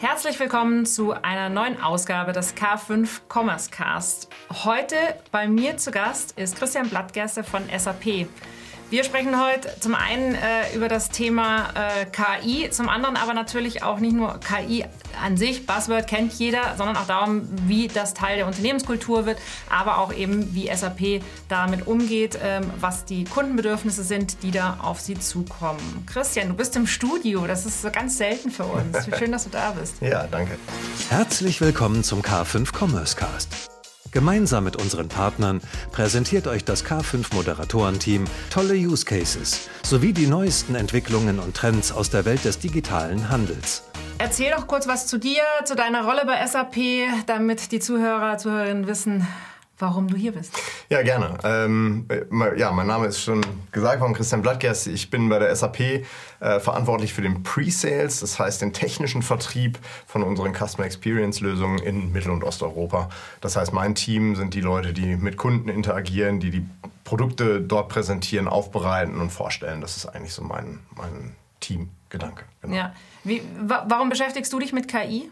Herzlich willkommen zu einer neuen Ausgabe des K5 Commerce Cast. Heute bei mir zu Gast ist Christian Blattgerste von SAP. Wir sprechen heute zum einen äh, über das Thema äh, KI, zum anderen aber natürlich auch nicht nur KI an sich, Buzzword kennt jeder, sondern auch darum, wie das Teil der Unternehmenskultur wird, aber auch eben, wie SAP damit umgeht, ähm, was die Kundenbedürfnisse sind, die da auf sie zukommen. Christian, du bist im Studio, das ist so ganz selten für uns. Schön, dass du da bist. Ja, danke. Herzlich willkommen zum K5 Commerce Cast. Gemeinsam mit unseren Partnern präsentiert euch das K5 Moderatorenteam tolle Use Cases sowie die neuesten Entwicklungen und Trends aus der Welt des digitalen Handels. Erzähl doch kurz was zu dir, zu deiner Rolle bei SAP, damit die Zuhörer, Zuhörerinnen wissen, warum du hier bist. Ja, gerne. Ähm, ja, mein Name ist schon gesagt worden, Christian Blattgerst. Ich bin bei der SAP äh, verantwortlich für den Pre-Sales, das heißt den technischen Vertrieb von unseren Customer Experience Lösungen in Mittel- und Osteuropa. Das heißt, mein Team sind die Leute, die mit Kunden interagieren, die die Produkte dort präsentieren, aufbereiten und vorstellen. Das ist eigentlich so mein, mein Teamgedanke. Genau. Ja. Wie, wa warum beschäftigst du dich mit KI?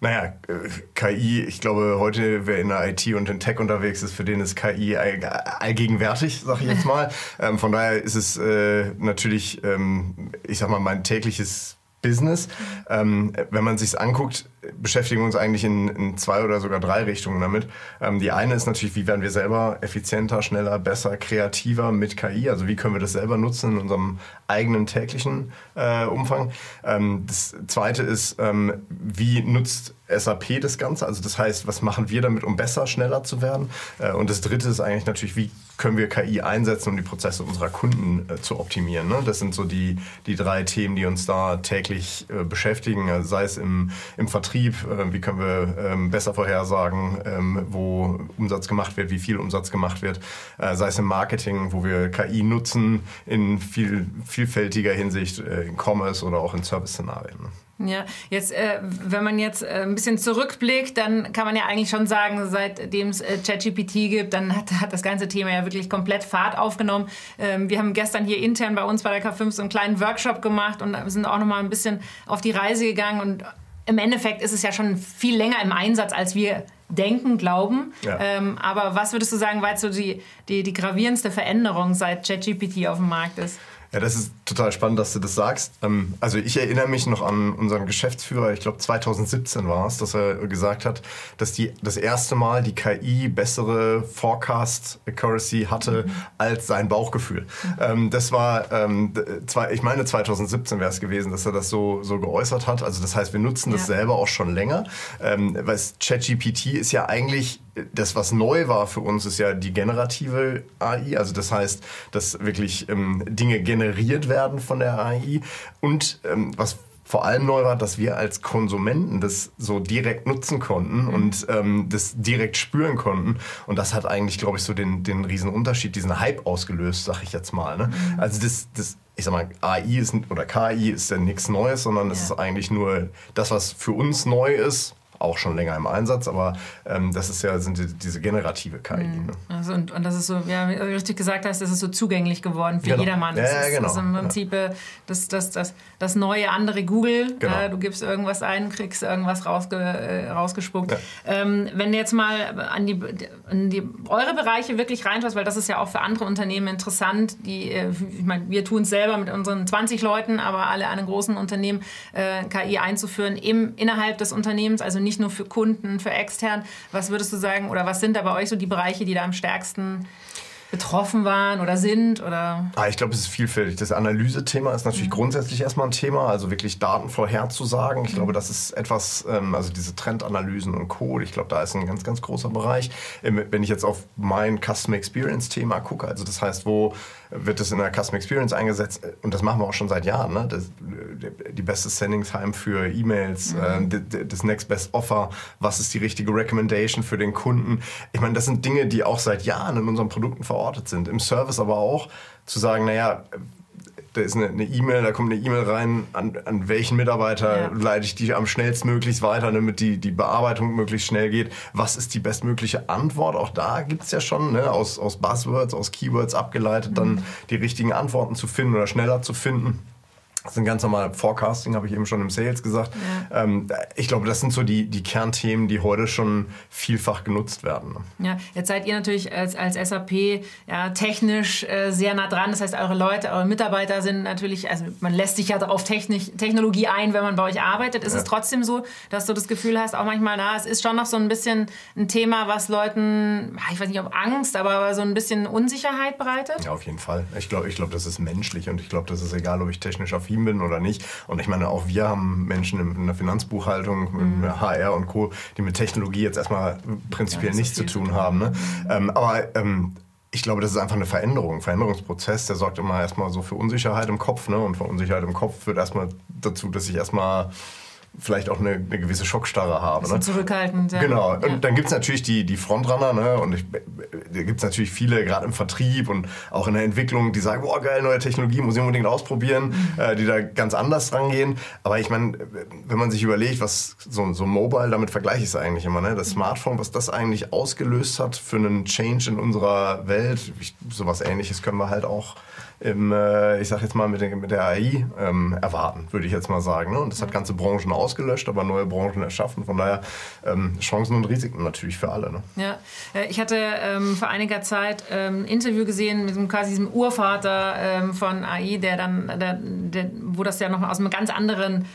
Naja, äh, KI, ich glaube, heute, wer in der IT und in Tech unterwegs ist, für den ist KI all, allgegenwärtig, sag ich jetzt mal. ähm, von daher ist es äh, natürlich, ähm, ich sag mal, mein tägliches Business. Ähm, wenn man sich anguckt, beschäftigen wir uns eigentlich in, in, zwei oder sogar drei Richtungen damit. Ähm, die eine ist natürlich, wie werden wir selber effizienter, schneller, besser, kreativer mit KI? Also wie können wir das selber nutzen in unserem eigenen täglichen äh, Umfang? Ähm, das zweite ist, ähm, wie nutzt SAP das Ganze? Also das heißt, was machen wir damit, um besser, schneller zu werden? Äh, und das dritte ist eigentlich natürlich, wie können wir KI einsetzen, um die Prozesse unserer Kunden äh, zu optimieren? Ne? Das sind so die, die drei Themen, die uns da täglich äh, beschäftigen, also sei es im, im Vertrieb, äh, wie können wir ähm, besser vorhersagen, ähm, wo Umsatz gemacht wird, wie viel Umsatz gemacht wird, äh, sei es im Marketing, wo wir KI nutzen in viel, vielfältiger Hinsicht, äh, in Commerce oder auch in Service-Szenarien. Ne? Ja, jetzt, äh, wenn man jetzt äh, ein bisschen zurückblickt, dann kann man ja eigentlich schon sagen, seitdem es äh, ChatGPT gibt, dann hat, hat, das ganze Thema ja wirklich komplett Fahrt aufgenommen. Ähm, wir haben gestern hier intern bei uns bei der K5 so einen kleinen Workshop gemacht und sind auch nochmal ein bisschen auf die Reise gegangen und im Endeffekt ist es ja schon viel länger im Einsatz, als wir denken, glauben. Ja. Ähm, aber was würdest du sagen, war jetzt so die, die, die gravierendste Veränderung, seit ChatGPT auf dem Markt ist? Ja, das ist total spannend, dass du das sagst. Ähm, also ich erinnere mich noch an unseren Geschäftsführer, ich glaube 2017 war es, dass er gesagt hat, dass die das erste Mal die KI bessere Forecast Accuracy hatte mhm. als sein Bauchgefühl. Mhm. Das war, ähm, ich meine 2017 wäre es gewesen, dass er das so, so geäußert hat. Also das heißt, wir nutzen das ja. selber auch schon länger, ähm, weil ChatGPT ist ja eigentlich das, was neu war für uns, ist ja die generative AI. Also das heißt, dass wirklich ähm, Dinge generiert werden von der AI. Und ähm, was vor allem neu war, dass wir als Konsumenten das so direkt nutzen konnten mhm. und ähm, das direkt spüren konnten. Und das hat eigentlich, glaube ich, so den, den riesen Unterschied, diesen Hype ausgelöst, sag ich jetzt mal. Ne? Mhm. Also das, das, ich sag mal, AI ist, oder KI ist ja nichts Neues, sondern es ja. ist eigentlich nur das, was für uns neu ist, auch schon länger im Einsatz, aber ähm, das ist ja sind die, diese generative KI. Mhm. Ne? Also und, und das ist so, ja, wie du richtig gesagt hast, das ist so zugänglich geworden für genau. jedermann. Das ja, ja, ist, genau. ist im Prinzip ja. Äh, das, das, das, das neue andere Google. Genau. Äh, du gibst irgendwas ein, kriegst irgendwas rausge, äh, rausgespuckt. Ja. Ähm, wenn du jetzt mal an die, an die eure Bereiche wirklich reinschaust, weil das ist ja auch für andere Unternehmen interessant, die, äh, ich meine, wir tun es selber mit unseren 20 Leuten, aber alle an großen Unternehmen äh, KI einzuführen, eben innerhalb des Unternehmens, also nicht nur für Kunden, für extern. Was würdest du sagen oder was sind da bei euch so die Bereiche, die da am stärksten betroffen waren oder sind? Oder? Ah, ich glaube, es ist vielfältig. Das Analysethema ist natürlich mhm. grundsätzlich erstmal ein Thema, also wirklich Daten vorherzusagen. Ich mhm. glaube, das ist etwas, ähm, also diese Trendanalysen und Code, ich glaube, da ist ein ganz, ganz großer Bereich. Ähm, wenn ich jetzt auf mein Customer Experience Thema gucke, also das heißt, wo wird es in der Customer Experience eingesetzt und das machen wir auch schon seit Jahren. Ne? Das, die beste Sending Time für E-Mails, mhm. äh, das Next Best Offer, was ist die richtige Recommendation für den Kunden. Ich meine, das sind Dinge, die auch seit Jahren in unseren Produkten verortet sind. Im Service aber auch zu sagen, naja, da ist eine E-Mail, da kommt eine E-Mail rein, an, an welchen Mitarbeiter ja. leite ich die am schnellstmöglichst weiter, damit die, die Bearbeitung möglichst schnell geht. Was ist die bestmögliche Antwort? Auch da gibt es ja schon ne, aus, aus Buzzwords, aus Keywords abgeleitet, mhm. dann die richtigen Antworten zu finden oder schneller zu finden. Das ist ein ganz normaler Forecasting, habe ich eben schon im Sales gesagt. Ja. Ähm, ich glaube, das sind so die, die Kernthemen, die heute schon vielfach genutzt werden. Ne? Ja, jetzt seid ihr natürlich als, als SAP ja, technisch äh, sehr nah dran. Das heißt, eure Leute, eure Mitarbeiter sind natürlich, also man lässt sich ja auf Technik, Technologie ein, wenn man bei euch arbeitet. Ist ja. es trotzdem so, dass du das Gefühl hast, auch manchmal, na, es ist schon noch so ein bisschen ein Thema, was Leuten, ich weiß nicht, ob Angst, aber so ein bisschen Unsicherheit bereitet? Ja, auf jeden Fall. Ich glaube, ich glaub, das ist menschlich und ich glaube, das ist egal, ob ich technisch affin affin bin oder nicht. Und ich meine, auch wir haben Menschen in der Finanzbuchhaltung, mhm. HR und Co., die mit Technologie jetzt erstmal prinzipiell ja, nichts zu tun haben. Ne? Ähm, aber ähm, ich glaube, das ist einfach eine Veränderung, ein Veränderungsprozess, der sorgt immer erstmal so für Unsicherheit im Kopf. Ne? Und für Unsicherheit im Kopf führt erstmal dazu, dass ich erstmal vielleicht auch eine, eine gewisse Schockstarre habe. Ne? Zurückhaltend, ja. Genau. Und ja. dann gibt es natürlich die, die Frontrunner, ne? Und ich, da gibt es natürlich viele, gerade im Vertrieb und auch in der Entwicklung, die sagen, boah, geil, neue Technologie, muss ich unbedingt ausprobieren, mhm. äh, die da ganz anders rangehen. Aber ich meine, wenn man sich überlegt, was so, so Mobile, damit vergleiche ich es eigentlich immer, ne? Das Smartphone, was das eigentlich ausgelöst hat für einen Change in unserer Welt, ich, sowas ähnliches können wir halt auch im, äh, ich sag jetzt mal, mit, den, mit der AI ähm, erwarten, würde ich jetzt mal sagen. Ne? Und das hat ganze Branchen ausgelöscht, aber neue Branchen erschaffen. Von daher ähm, Chancen und Risiken natürlich für alle. Ne? Ja, ich hatte ähm, vor einiger Zeit ähm, ein Interview gesehen mit dem, quasi diesem Urvater ähm, von AI, der dann, der, der, wo das ja noch aus einem ganz anderen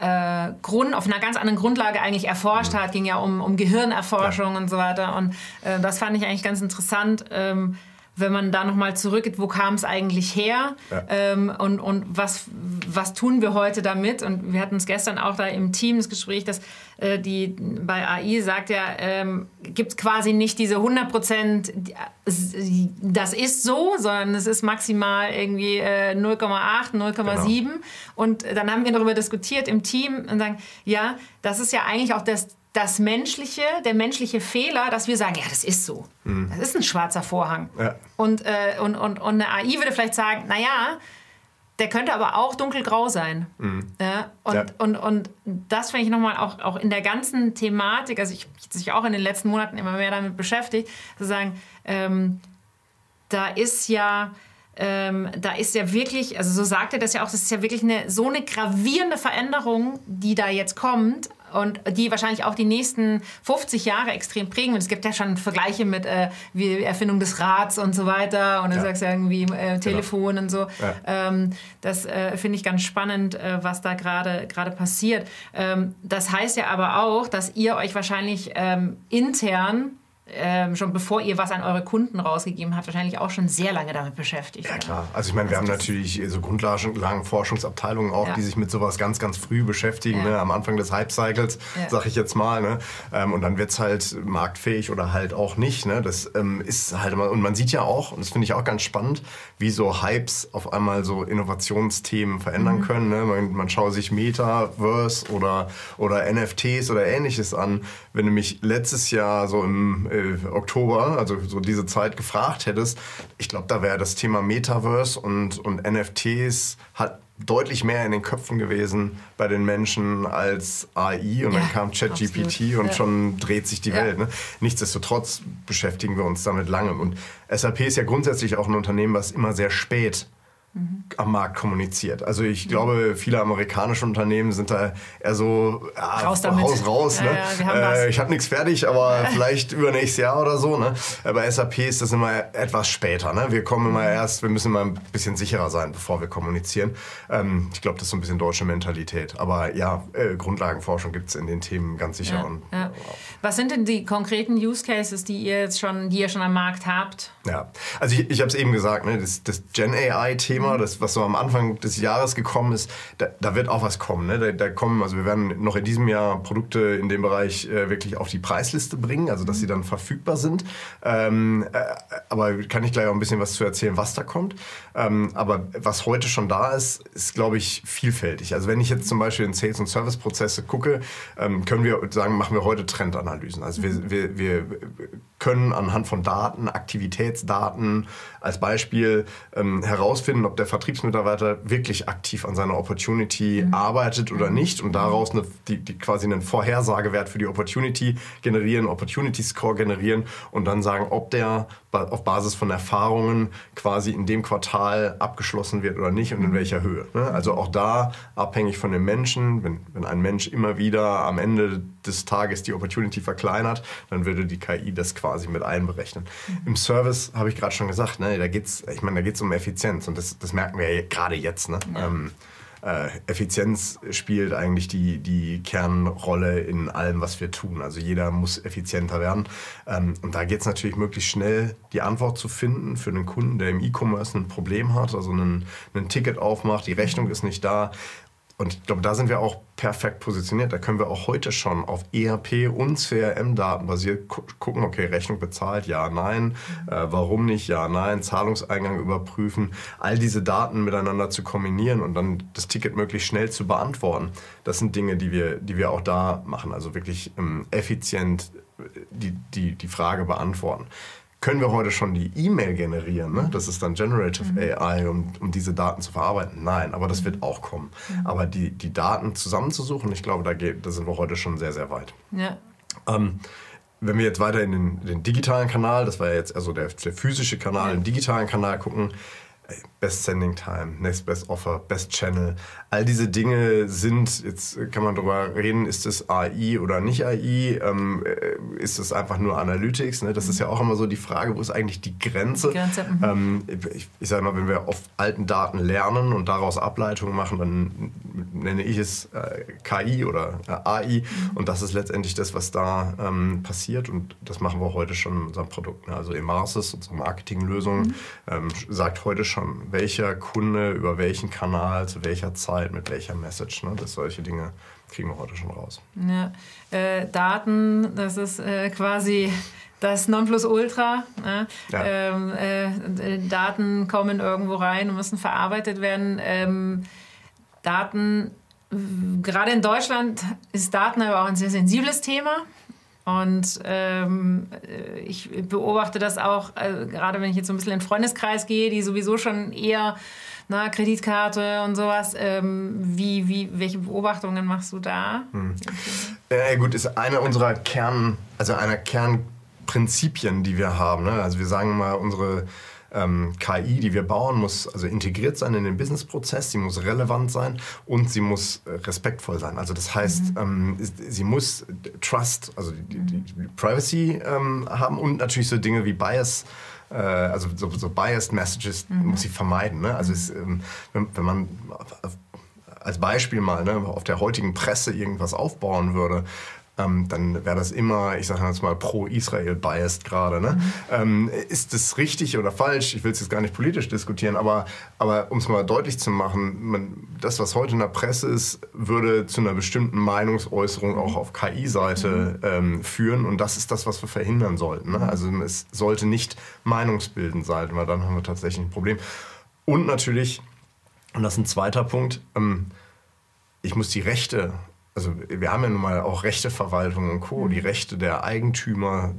äh, Grund, auf einer ganz anderen Grundlage eigentlich erforscht mhm. hat. Ging ja um, um Gehirnerforschung ja. und so weiter. Und äh, das fand ich eigentlich ganz interessant. Ähm, wenn man da nochmal zurückgeht, wo kam es eigentlich her ja. ähm, und, und was, was tun wir heute damit? Und wir hatten es gestern auch da im Team das Gespräch, dass äh, die bei AI sagt ja, ähm, gibt es quasi nicht diese 100 Prozent, das ist so, sondern es ist maximal irgendwie äh, 0,8, 0,7. Genau. Und dann haben wir darüber diskutiert im Team und sagen, ja, das ist ja eigentlich auch das das menschliche, der menschliche Fehler, dass wir sagen, ja, das ist so. Mhm. Das ist ein schwarzer Vorhang. Ja. Und, äh, und, und, und eine AI würde vielleicht sagen, naja, der könnte aber auch dunkelgrau sein. Mhm. Ja, und, ja. und, und das finde ich nochmal auch, auch in der ganzen Thematik, also ich habe mich auch in den letzten Monaten immer mehr damit beschäftigt, zu sagen, ähm, da ist ja, ähm, da ist ja wirklich, also so sagt er das ja auch, das ist ja wirklich eine, so eine gravierende Veränderung, die da jetzt kommt und die wahrscheinlich auch die nächsten 50 Jahre extrem prägen wird. Es gibt ja schon Vergleiche mit äh, wie Erfindung des Rads und so weiter und dann ja. sagst du irgendwie äh, Telefon genau. und so. Ja. Ähm, das äh, finde ich ganz spannend, äh, was da gerade passiert. Ähm, das heißt ja aber auch, dass ihr euch wahrscheinlich ähm, intern ähm, schon bevor ihr was an eure Kunden rausgegeben habt, wahrscheinlich auch schon sehr lange damit beschäftigt. Ja, klar. Also ich meine, wir also haben natürlich so Grundlagenforschungsabteilungen auch, ja. die sich mit sowas ganz, ganz früh beschäftigen, ja. ne? am Anfang des Hype-Cycles, ja. sag ich jetzt mal. Ne? Ähm, und dann wird es halt marktfähig oder halt auch nicht. Ne? Das ähm, ist halt immer, und man sieht ja auch, und das finde ich auch ganz spannend, wie so Hypes auf einmal so Innovationsthemen verändern mhm. können. Ne? Man, man schaut sich Metaverse oder, oder NFTs oder ähnliches an. Wenn du mich letztes Jahr so im äh, Oktober, also so diese Zeit gefragt hättest, ich glaube, da wäre das Thema Metaverse und, und NFTs hat deutlich mehr in den Köpfen gewesen bei den Menschen als AI und ja, dann kam ChatGPT und ja. schon dreht sich die ja. Welt. Ne? Nichtsdestotrotz beschäftigen wir uns damit lange und SAP ist ja grundsätzlich auch ein Unternehmen, was immer sehr spät mhm. am Markt kommuniziert. Also ich glaube, viele amerikanische Unternehmen sind da eher so ja, raus damit. Haus raus. Ne? Ja, äh, ich habe nichts fertig, aber vielleicht übernächstes Jahr oder so. Ne? Bei SAP ist das immer etwas später. Ne? Wir kommen immer mhm. erst, wir müssen immer ein bisschen sicherer sein, bevor wir kommunizieren. Ähm, ich glaube, das ist so ein bisschen deutsche Mentalität. Aber ja, äh, Grundlagenforschung gibt es in den Themen ganz sicher. Ja, und, ja. Was sind denn die konkreten Use Cases, die ihr jetzt schon, die ihr schon am Markt habt? Ja, also ich, ich habe es eben gesagt, ne? das, das Gen AI-Thema Thema, das, was so am Anfang des Jahres gekommen ist, da, da wird auch was kommen. Ne? Da, da, kommen, also wir werden noch in diesem Jahr Produkte in dem Bereich äh, wirklich auf die Preisliste bringen, also dass sie dann verfügbar sind. Ähm, äh, aber kann ich gleich auch ein bisschen was zu erzählen, was da kommt. Ähm, aber was heute schon da ist, ist, glaube ich, vielfältig. Also wenn ich jetzt zum Beispiel in Sales- und Service-Prozesse gucke, ähm, können wir sagen, machen wir heute Trendanalysen. Also wir, wir, wir können anhand von Daten, Aktivitätsdaten als Beispiel ähm, herausfinden, ob der Vertriebsmitarbeiter wirklich aktiv an seiner Opportunity mhm. arbeitet oder mhm. nicht und daraus eine, die, die quasi einen Vorhersagewert für die Opportunity generieren, Opportunity Score generieren und dann sagen, ob der auf Basis von Erfahrungen quasi in dem Quartal abgeschlossen wird oder nicht und in mhm. welcher Höhe. Ne? Also auch da abhängig von dem Menschen, wenn, wenn ein Mensch immer wieder am Ende des Tages die Opportunity verkleinert, dann würde die KI das quasi mit einberechnen. Im Service habe ich gerade schon gesagt, ne, da geht's, ich meine, da geht es um Effizienz und das, das merken wir ja gerade jetzt. Ne? Ja. Ähm, äh, Effizienz spielt eigentlich die, die Kernrolle in allem, was wir tun. Also jeder muss effizienter werden. Ähm, und da geht es natürlich möglichst schnell, die Antwort zu finden für einen Kunden, der im E-Commerce ein Problem hat, also ein Ticket aufmacht, die Rechnung ist nicht da. Und ich glaube, da sind wir auch perfekt positioniert. Da können wir auch heute schon auf ERP und CRM-Daten basiert gucken, okay, Rechnung bezahlt, ja, nein, äh, warum nicht, ja, nein, Zahlungseingang überprüfen, all diese Daten miteinander zu kombinieren und dann das Ticket möglichst schnell zu beantworten. Das sind Dinge, die wir, die wir auch da machen, also wirklich ähm, effizient äh, die, die, die Frage beantworten können wir heute schon die E-Mail generieren. Ne? Das ist dann Generative mhm. AI, um, um diese Daten zu verarbeiten. Nein, aber das wird auch kommen. Mhm. Aber die, die Daten zusammenzusuchen, ich glaube, da, geht, da sind wir heute schon sehr, sehr weit. Ja. Ähm, wenn wir jetzt weiter in den, den, digitalen Kanal, das war ja jetzt also der, der physische Kanal, ja. den digitalen Kanal gucken, Best Sending Time, Next Best Offer, Best Channel. All diese Dinge sind, jetzt kann man darüber reden, ist es AI oder nicht AI? Ähm, äh, ist es einfach nur Analytics? Ne? Das mhm. ist ja auch immer so die Frage, wo ist eigentlich die Grenze? Die Grenze mhm. ähm, ich, ich sage mal, wenn wir auf alten Daten lernen und daraus Ableitungen machen, dann nenne ich es äh, KI oder äh, AI. Mhm. Und das ist letztendlich das, was da ähm, passiert. Und das machen wir heute schon in unserem Produkt. Ne? Also Emarsis, unsere Marketinglösung, mhm. ähm, sagt heute schon, schon, welcher Kunde über welchen Kanal, zu welcher Zeit, mit welcher Message. Ne? Das solche Dinge kriegen wir heute schon raus. Ja. Äh, Daten, das ist äh, quasi das Nonplusultra. Ne? Ja. Ähm, äh, Daten kommen irgendwo rein und müssen verarbeitet werden. Ähm, Daten, gerade in Deutschland ist Daten aber auch ein sehr sensibles Thema. Und ähm, ich beobachte das auch, äh, gerade wenn ich jetzt so ein bisschen in den Freundeskreis gehe, die sowieso schon eher na, Kreditkarte und sowas. Ähm, wie, wie, welche Beobachtungen machst du da? Hm. Äh, gut, ist einer unserer Kern, also einer Kernprinzipien, die wir haben. Ne? Also wir sagen mal, unsere ähm, KI, die wir bauen, muss also integriert sein in den Businessprozess, sie muss relevant sein und sie muss äh, respektvoll sein. Also das heißt, mhm. ähm, sie muss Trust, also die, die, die Privacy ähm, haben und natürlich so Dinge wie Bias äh, also so, so, biased Messages mhm. muss sie vermeiden. Ne? Also es, ähm, wenn, wenn, man als Beispiel mal ne, auf der heutigen Presse irgendwas aufbauen würde, ähm, dann wäre das immer, ich sage jetzt mal, pro-Israel-biased gerade. Ne? Mhm. Ähm, ist das richtig oder falsch? Ich will es jetzt gar nicht politisch diskutieren, aber, aber um es mal deutlich zu machen, man, das, was heute in der Presse ist, würde zu einer bestimmten Meinungsäußerung auch auf KI-Seite mhm. ähm, führen und das ist das, was wir verhindern sollten. Ne? Also es sollte nicht meinungsbildend sein, weil dann haben wir tatsächlich ein Problem. Und natürlich, und das ist ein zweiter Punkt, ähm, ich muss die Rechte also wir haben ja nun mal auch Rechteverwaltung und Co., die mhm. Rechte der Eigentümer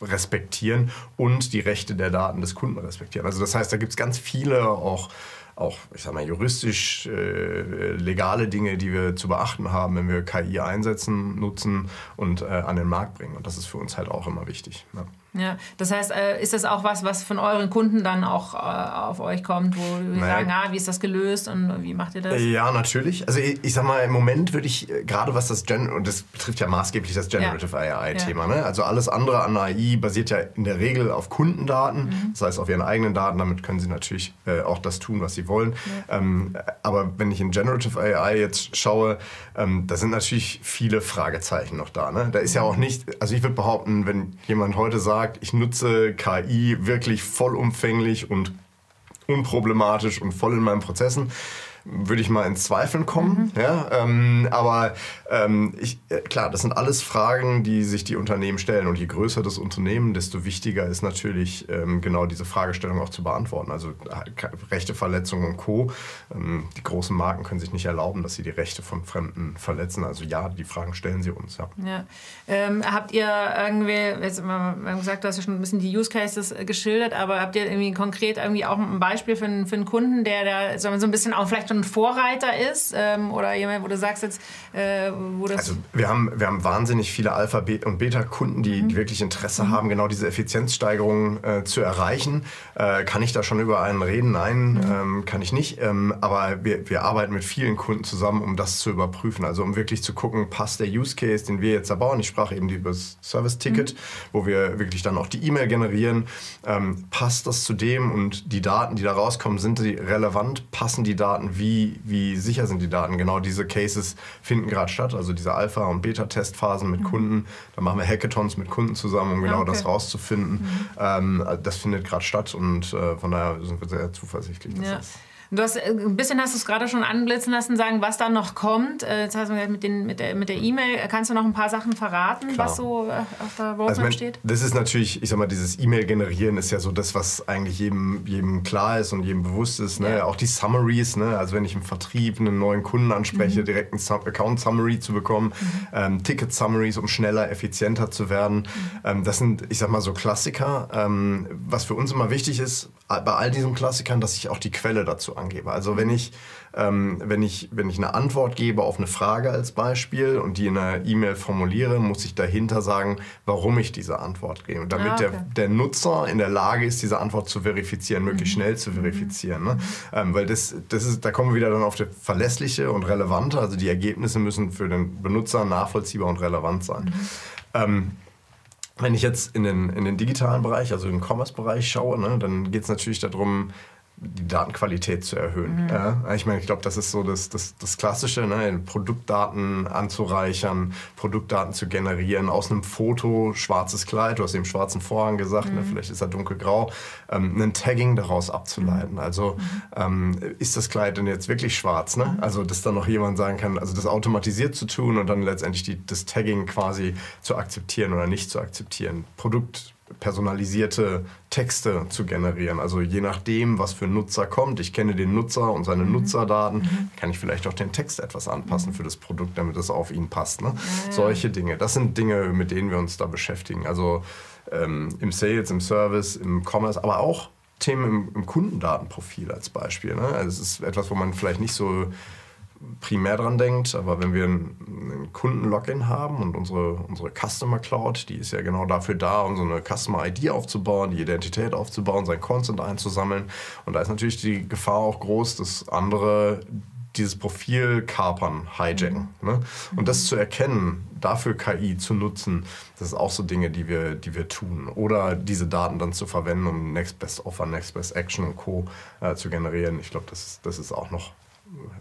respektieren und die Rechte der Daten des Kunden respektieren. Also das heißt, da gibt es ganz viele auch auch, ich sag mal, juristisch äh, legale Dinge, die wir zu beachten haben, wenn wir KI einsetzen, nutzen und äh, an den Markt bringen. Und das ist für uns halt auch immer wichtig. Ja. Ja, das heißt, äh, ist das auch was, was von euren Kunden dann auch äh, auf euch kommt, wo wir naja. sagen, ah, wie ist das gelöst und wie macht ihr das? Ja, natürlich. Also ich, ich sag mal, im Moment würde ich, äh, gerade was das Gen und das betrifft ja maßgeblich das Generative ja. AI-Thema, ja. ne? Also alles andere an AI basiert ja in der Regel auf Kundendaten, mhm. das heißt auf ihren eigenen Daten, damit können sie natürlich äh, auch das tun, was sie wollen. Ja. Ähm, aber wenn ich in Generative AI jetzt schaue, ähm, da sind natürlich viele Fragezeichen noch da. Ne? Da ist ja auch nicht, also ich würde behaupten, wenn jemand heute sagt, sagt, ich nutze KI wirklich vollumfänglich und unproblematisch und voll in meinen Prozessen, würde ich mal in Zweifeln kommen. Mhm. Ja, ähm, aber ähm, ich, äh, klar, das sind alles Fragen, die sich die Unternehmen stellen. Und je größer das Unternehmen, desto wichtiger ist natürlich ähm, genau diese Fragestellung auch zu beantworten. Also äh, Rechteverletzungen und Co. Ähm, die großen Marken können sich nicht erlauben, dass sie die Rechte von Fremden verletzen. Also ja, die Fragen stellen sie uns. Ja. ja. Ähm, habt ihr irgendwie, jetzt wir haben gesagt, du hast ja schon ein bisschen die Use Cases äh, geschildert, aber habt ihr irgendwie konkret irgendwie auch ein Beispiel für einen, für einen Kunden, der da so ein bisschen auch vielleicht schon ein Vorreiter ist? Ähm, oder jemand, wo du sagst jetzt, äh, wo das. Also wir haben, wir haben wahnsinnig viele Alpha- und Beta-Kunden, die, mhm. die, wirklich Interesse mhm. haben, genau diese Effizienzsteigerung äh, zu erreichen. Äh, kann ich da schon über einen reden? Nein, mhm. ähm, kann ich nicht. Ähm, aber wir, wir arbeiten mit vielen Kunden zusammen, um das zu überprüfen. Also um wirklich zu gucken, passt der Use Case, den wir jetzt da bauen. Ich sprach eben über das Service-Ticket, mhm. wo wir wirklich dann auch die E-Mail generieren. Ähm, passt das zu dem und die Daten, die da rauskommen, sind die relevant? Passen die Daten? Wie, wie sicher sind die Daten? Genau diese Cases finden gerade statt, also diese Alpha- und Beta-Testphasen mit mhm. Kunden. Da machen wir Hackathons mit Kunden zusammen, um genau okay. das rauszufinden. Mhm. Ähm, das findet gerade statt und äh, von daher sind wir sehr zuversichtlich. Dass ja. das Du hast äh, ein bisschen hast du es gerade schon anblitzen lassen, sagen, was da noch kommt. Äh, jetzt hast du mit, den, mit der der E-Mail kannst du noch ein paar Sachen verraten, Klar. was so äh, auf der Roadmap also mein, steht. Das ist natürlich, ich sag mal, dieses E-Mail generieren ist ja so das, was eigentlich jedem, jedem klar ist und jedem bewusst ist. Ne? Ja. Auch die Summaries, ne? also wenn ich im Vertrieb einen neuen Kunden anspreche, mhm. direkt ein Account Summary zu bekommen, mhm. ähm, Ticket Summaries, um schneller, effizienter zu werden. Mhm. Ähm, das sind, ich sag mal, so Klassiker. Ähm, was für uns immer wichtig ist, bei all diesen Klassikern, dass ich auch die Quelle dazu angebe. Also wenn ich, ähm, wenn ich, wenn ich eine Antwort gebe auf eine Frage als Beispiel und die in einer E-Mail formuliere, muss ich dahinter sagen, warum ich diese Antwort gebe. Damit ah, okay. der, der Nutzer in der Lage ist, diese Antwort zu verifizieren, möglichst mhm. schnell zu verifizieren. Ne? Ähm, weil das, das ist, da kommen wir wieder dann auf das Verlässliche und Relevante. Also die Ergebnisse müssen für den Benutzer nachvollziehbar und relevant sein. Mhm. Ähm, wenn ich jetzt in den, in den digitalen Bereich, also im Commerce-Bereich schaue, ne, dann geht es natürlich darum, die Datenqualität zu erhöhen. Mhm. Ja, ich meine, ich glaube, das ist so das, das, das Klassische, ne? Produktdaten anzureichern, Produktdaten zu generieren, aus einem Foto, schwarzes Kleid, du hast eben schwarzen Vorhang gesagt, ne? mhm. ne? vielleicht ist er dunkelgrau, ähm, ein Tagging daraus abzuleiten. Mhm. Also mhm. ähm, ist das Kleid denn jetzt wirklich schwarz? Ne? Mhm. Also, dass dann noch jemand sagen kann, also das automatisiert zu tun und dann letztendlich die, das Tagging quasi zu akzeptieren oder nicht zu akzeptieren. Produkt personalisierte Texte zu generieren. Also je nachdem, was für ein Nutzer kommt, ich kenne den Nutzer und seine mhm. Nutzerdaten, mhm. kann ich vielleicht auch den Text etwas anpassen mhm. für das Produkt, damit es auf ihn passt. Ne? Ja, Solche Dinge. Das sind Dinge, mit denen wir uns da beschäftigen. Also ähm, im Sales, im Service, im Commerce, aber auch Themen im, im Kundendatenprofil als Beispiel. Ne? Also es ist etwas, wo man vielleicht nicht so primär dran denkt, aber wenn wir einen, Kunden-Login haben und unsere, unsere Customer Cloud, die ist ja genau dafür da, um so eine Customer ID aufzubauen, die Identität aufzubauen, sein Consent einzusammeln. Und da ist natürlich die Gefahr auch groß, dass andere dieses Profil kapern, hijacken. Ne? Und das zu erkennen, dafür KI zu nutzen, das ist auch so Dinge, die wir, die wir tun. Oder diese Daten dann zu verwenden, um Next Best Offer, Next Best Action und Co. Äh, zu generieren. Ich glaube, das, das ist auch noch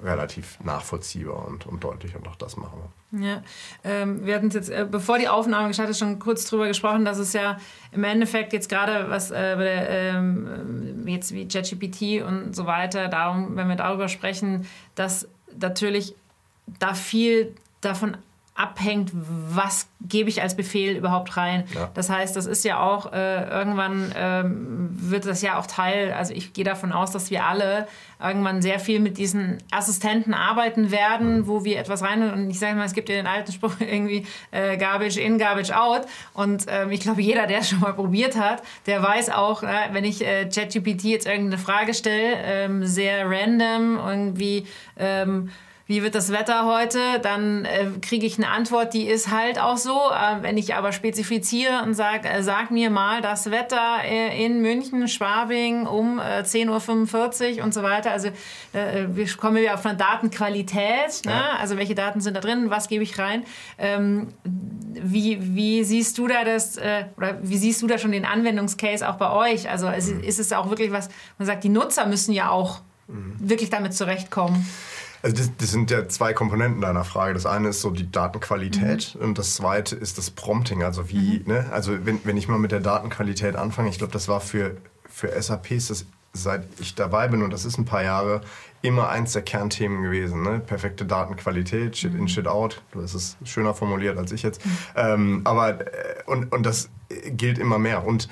relativ nachvollziehbar und, und deutlich und auch das machen wir. Ja, ähm, wir hatten jetzt, äh, bevor die Aufnahme gestartet ist, schon kurz drüber gesprochen, dass es ja im Endeffekt jetzt gerade was äh, der, ähm, jetzt wie ChatGPT und so weiter, darum, wenn wir darüber sprechen, dass natürlich da viel davon abhängt, was gebe ich als Befehl überhaupt rein. Ja. Das heißt, das ist ja auch äh, irgendwann ähm, wird das ja auch Teil, also ich gehe davon aus, dass wir alle irgendwann sehr viel mit diesen Assistenten arbeiten werden, mhm. wo wir etwas rein und ich sage mal, es gibt ja den alten Spruch irgendwie äh, Garbage in, Garbage out und ähm, ich glaube, jeder, der es schon mal probiert hat, der weiß auch, äh, wenn ich äh, ChatGPT jetzt irgendeine Frage stelle, ähm, sehr random irgendwie ähm, wie wird das Wetter heute, dann äh, kriege ich eine Antwort, die ist halt auch so. Äh, wenn ich aber spezifiziere und sage, äh, sag mir mal das Wetter äh, in München, Schwabing um 10.45 äh, Uhr und so weiter. Also äh, wir kommen wieder auf eine Datenqualität. Ne? Ja. Also welche Daten sind da drin, was gebe ich rein? Ähm, wie, wie siehst du da das, oder wie siehst du da schon den Anwendungscase auch bei euch? Also ist, mhm. ist es auch wirklich was, man sagt, die Nutzer müssen ja auch mhm. wirklich damit zurechtkommen. Also das, das, sind ja zwei Komponenten deiner Frage. Das eine ist so die Datenqualität mhm. und das zweite ist das Prompting. Also wie, mhm. ne? Also wenn, wenn ich mal mit der Datenqualität anfange, ich glaube, das war für, für SAP ist das seit ich dabei bin, und das ist ein paar Jahre, immer eins der Kernthemen gewesen. Ne? Perfekte Datenqualität, Shit in, Shit out. Du hast es schöner formuliert als ich jetzt. Mhm. Ähm, aber, äh, und, und das gilt immer mehr. Und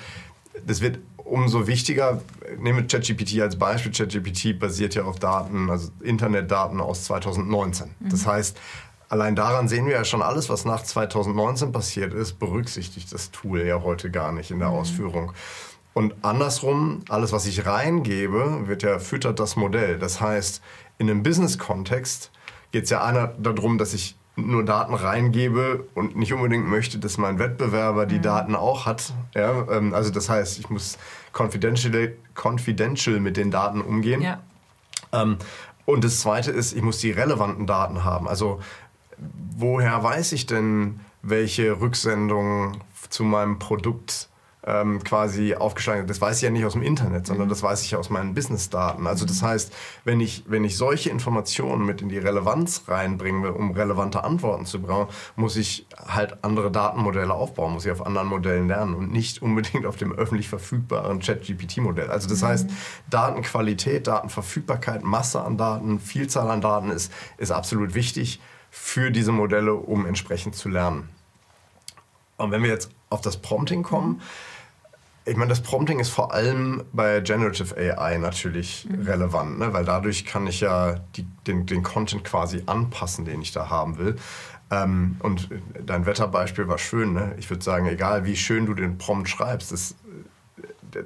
das wird umso wichtiger, nehme ChatGPT als Beispiel. ChatGPT basiert ja auf Daten, also Internetdaten aus 2019. Mhm. Das heißt, allein daran sehen wir ja schon alles, was nach 2019 passiert ist, berücksichtigt das Tool ja heute gar nicht in der mhm. Ausführung. Und andersrum, alles, was ich reingebe, wird ja füttert das Modell. Das heißt, in einem Business-Kontext geht es ja einer darum, dass ich nur Daten reingebe und nicht unbedingt möchte, dass mein Wettbewerber die mhm. Daten auch hat. Ja, ähm, also das heißt, ich muss confidential, confidential mit den Daten umgehen. Ja. Ähm, und das Zweite ist, ich muss die relevanten Daten haben. Also woher weiß ich denn, welche Rücksendungen zu meinem Produkt ähm, quasi aufgeschlagen Das weiß ich ja nicht aus dem Internet, sondern mhm. das weiß ich aus meinen Businessdaten. Also das heißt, wenn ich, wenn ich solche Informationen mit in die Relevanz reinbringen will, um relevante Antworten zu bekommen, muss ich halt andere Datenmodelle aufbauen, muss ich auf anderen Modellen lernen und nicht unbedingt auf dem öffentlich verfügbaren Chat-GPT-Modell. Also das mhm. heißt, Datenqualität, Datenverfügbarkeit, Masse an Daten, Vielzahl an Daten ist, ist absolut wichtig für diese Modelle, um entsprechend zu lernen. Und wenn wir jetzt auf das Prompting kommen, mhm ich meine, das Prompting ist vor allem bei Generative AI natürlich mhm. relevant, ne? weil dadurch kann ich ja die, den, den Content quasi anpassen, den ich da haben will. Ähm, und dein Wetterbeispiel war schön. Ne? Ich würde sagen, egal wie schön du den Prompt schreibst, das,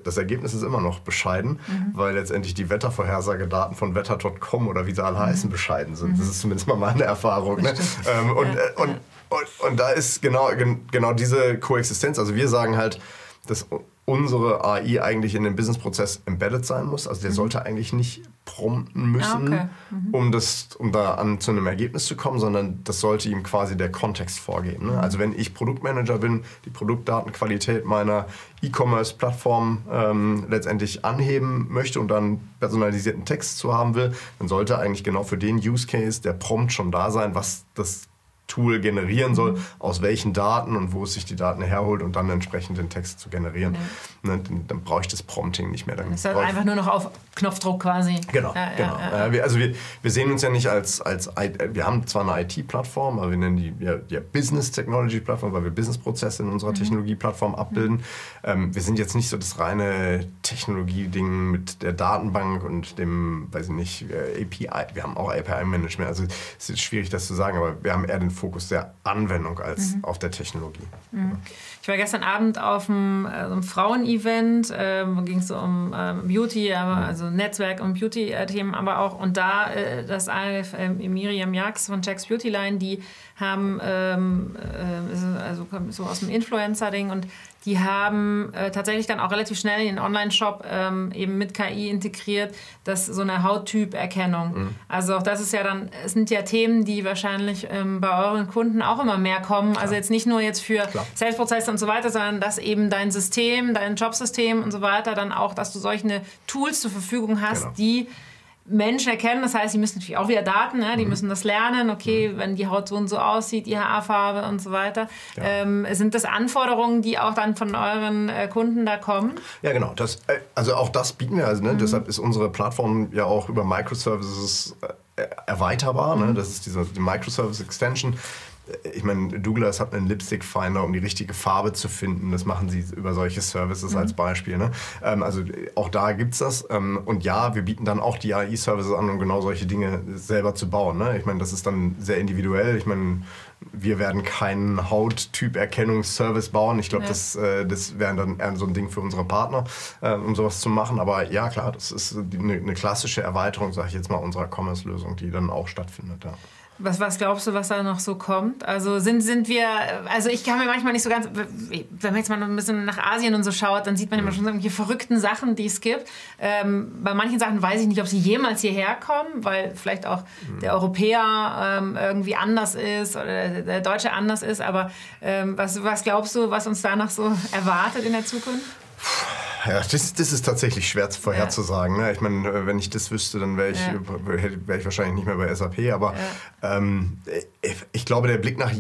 das Ergebnis ist immer noch bescheiden, mhm. weil letztendlich die Wettervorhersagedaten von wetter.com oder wie sie alle mhm. heißen bescheiden sind. Das mhm. ist zumindest mal meine Erfahrung. Ne? Ähm, und, ja, und, ja. und, und, da ist genau, genau diese Koexistenz. Also wir sagen halt, dass unsere AI eigentlich in den Businessprozess embedded sein muss. Also der mhm. sollte eigentlich nicht prompten müssen, ah, okay. mhm. um, das, um da an zu einem Ergebnis zu kommen, sondern das sollte ihm quasi der Kontext vorgeben. Ne? Mhm. Also wenn ich Produktmanager bin, die Produktdatenqualität meiner E-Commerce-Plattform ähm, letztendlich anheben möchte und dann personalisierten Text zu haben will, dann sollte eigentlich genau für den Use Case der Prompt schon da sein, was das Tool generieren soll, aus welchen Daten und wo es sich die Daten herholt und dann entsprechend den Text zu generieren. Ja. Ne, dann, dann brauche ich das Prompting nicht mehr. Dann das ist halt einfach nur noch auf Knopfdruck quasi. Genau, ja, genau. Ja, wir, also wir, wir sehen uns ja nicht als, als wir haben zwar eine IT-Plattform, aber wir nennen die ja, ja Business Technology Plattform, weil wir Businessprozesse in unserer mhm. Technologie-Plattform abbilden. Mhm. Ähm, wir sind jetzt nicht so das reine Technologie-Ding mit der Datenbank und dem, weiß ich nicht, äh, API. Wir haben auch API-Management. Also es ist schwierig, das zu sagen, aber wir haben eher den Fokus der Anwendung als mhm. auf der Technologie. Mhm. Ich war gestern Abend auf einem, also einem Frauen-Event, äh, ging es so um äh, Beauty, mhm. also Netzwerk und Beauty-Themen, aber auch, und da äh, das eine äh, Miriam Jax von Jack's Beauty Line, die haben, ähm, äh, also so aus dem Influencer-Ding und die haben äh, tatsächlich dann auch relativ schnell in den Online-Shop ähm, eben mit KI integriert, das so eine Hauttyperkennung. Mhm. Also auch das ist ja dann, es sind ja Themen, die wahrscheinlich ähm, bei euren Kunden auch immer mehr kommen. Klar. Also jetzt nicht nur jetzt für Selbstprozesse und so weiter, sondern dass eben dein System, dein Jobsystem und so weiter dann auch, dass du solche Tools zur Verfügung hast, genau. die Menschen erkennen. Das heißt, sie müssen natürlich auch wieder Daten, ne? die mhm. müssen das lernen. Okay, mhm. wenn die Haut so und so aussieht, die Haarfarbe und so weiter. Ja. Ähm, sind das Anforderungen, die auch dann von euren äh, Kunden da kommen? Ja, genau. Das, äh, also auch das bieten wir. Also, ne? mhm. Deshalb ist unsere Plattform ja auch über Microservices äh, erweiterbar. Ne? Mhm. Das ist diese die Microservice Extension ich meine, Douglas hat einen Lipstick Finder, um die richtige Farbe zu finden. Das machen sie über solche Services mhm. als Beispiel. Ne? Ähm, also auch da gibt es das. Ähm, und ja, wir bieten dann auch die AI-Services an, um genau solche Dinge selber zu bauen. Ne? Ich meine, das ist dann sehr individuell. Ich meine, wir werden keinen Hauttyp-Erkennungsservice bauen. Ich glaube, ja. das, äh, das wäre dann eher so ein Ding für unsere Partner, äh, um sowas zu machen. Aber ja, klar, das ist eine, eine klassische Erweiterung, sage ich jetzt mal, unserer Commerce-Lösung, die dann auch stattfindet. Ja. Was, was glaubst du, was da noch so kommt? Also sind, sind wir, also ich kann mir manchmal nicht so ganz, wenn man jetzt mal ein bisschen nach Asien und so schaut, dann sieht man immer schon irgendwelche verrückten Sachen, die es gibt. Ähm, bei manchen Sachen weiß ich nicht, ob sie jemals hierher kommen, weil vielleicht auch der Europäer ähm, irgendwie anders ist oder der Deutsche anders ist. Aber ähm, was, was glaubst du, was uns da noch so erwartet in der Zukunft? Ja, das, das ist tatsächlich schwer vorherzusagen. Ja. Ne? Ich meine, äh, wenn ich das wüsste, dann wäre ich, ja. wär ich wahrscheinlich nicht mehr bei SAP. Aber ja. ähm, ich, ich, glaube, der Blick nach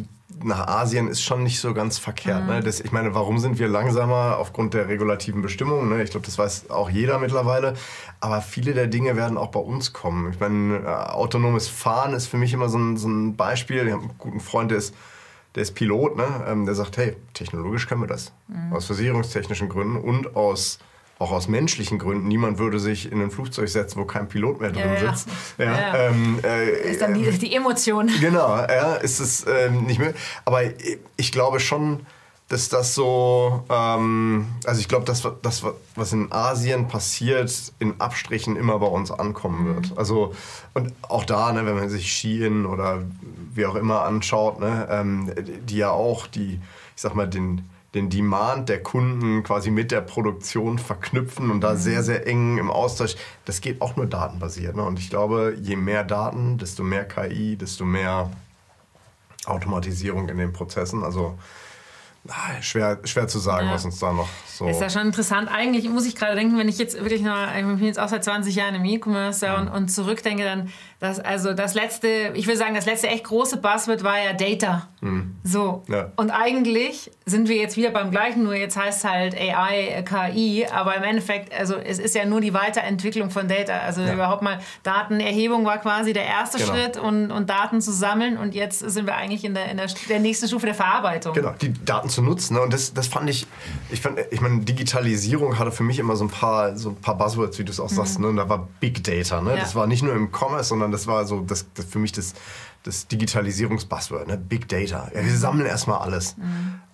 nach Asien ist schon nicht so ganz verkehrt. Ne? Das, ich meine, warum sind wir langsamer aufgrund der regulativen Bestimmungen? Ne? Ich glaube, das weiß auch jeder mittlerweile. Aber viele der Dinge werden auch bei uns kommen. Ich meine, äh, autonomes Fahren ist für mich immer so ein, so ein Beispiel. Ich habe einen guten Freund, der ist, der ist Pilot, ne? Ähm, der sagt, hey, technologisch können wir das. Aus versicherungstechnischen Gründen und aus auch aus menschlichen Gründen, niemand würde sich in ein Flugzeug setzen, wo kein Pilot mehr drin Ja, ja. sitzt. Ja, Ja. Ähm, äh, ist dann die, die Emotion. Genau, ja, ist es ähm, nicht mehr. Aber ich glaube schon, dass das so, ähm, also ich glaube, dass das, was in Asien passiert, in Abstrichen immer bei uns ankommen wird. Also, und auch da, ne, wenn man sich Shein oder wie auch immer anschaut, ne, ähm, die ja auch die, ich sag mal, den, den Demand der Kunden quasi mit der Produktion verknüpfen und da sehr, sehr eng im Austausch. Das geht auch nur datenbasiert. Ne? Und ich glaube, je mehr Daten, desto mehr KI, desto mehr Automatisierung in den Prozessen. Also schwer, schwer zu sagen, Ja. was uns da noch so. Ist ja schon interessant. Eigentlich muss ich gerade denken, wenn ich jetzt wirklich noch, ich bin jetzt auch seit 20 Jahren im E-Commerce ja, und, und zurückdenke, dann, dass also das letzte, ich will sagen, das letzte echt große Buzzword war ja Data. So. Ja. Und eigentlich sind wir jetzt wieder beim gleichen, nur jetzt heißt es halt AI, KI, aber im Endeffekt, also es ist ja nur die Weiterentwicklung von Data. Also überhaupt mal Datenerhebung war quasi der erste Genau. Schritt und, und Daten zu sammeln und jetzt sind wir eigentlich in der, in der, der nächsten Stufe der Verarbeitung. Genau, die Daten zu nutzen. Ne? Und das, das fand ich, ich fand, ich meine, Digitalisierung hatte für mich immer so ein paar, so ein paar Buzzwords, wie du es auch sagst. Ne? Und da war Big Data. Ne? Mhm. Ja. Das war nicht nur im Commerce, sondern das war so das, das für mich das, das Digitalisierungs-Buzzword. Ne? Big Data. Ja, Mhm. wir sammeln erstmal alles.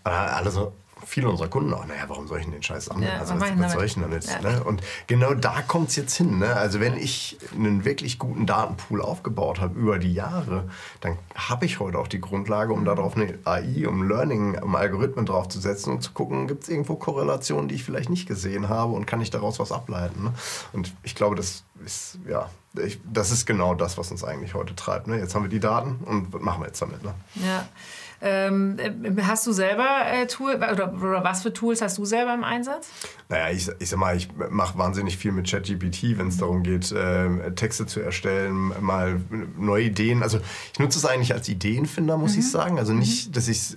Äh, alle so, viele unserer Kunden auch, naja, warum soll ich denn den Scheiß sammeln? Ja, also, was was, soll ich denn damit? Ja. Ne? Und genau da kommt es jetzt hin. Ne? Also wenn ich einen wirklich guten Datenpool aufgebaut habe über die Jahre, dann habe ich heute auch die Grundlage, Mhm. um darauf eine AI, um Learning, um Algorithmen draufzusetzen und zu gucken, gibt es irgendwo Korrelationen, die ich vielleicht nicht gesehen habe und kann ich daraus was ableiten. Ne? Und ich glaube, das ist, ja, ich, das ist genau das, was uns eigentlich heute treibt. Ne? Jetzt haben wir die Daten und was machen wir jetzt damit? Ne? Ja. Ähm, äh, hast du selber äh, Tool oder, oder was für Tools hast du selber im Einsatz? Naja, ich, ich sag mal, ich mache wahnsinnig viel mit ChatGPT, wenn es darum geht, äh, Texte zu erstellen, mal neue Ideen. Also ich nutze es eigentlich als Ideenfinder, muss ich sagen. Also nicht, dass ich es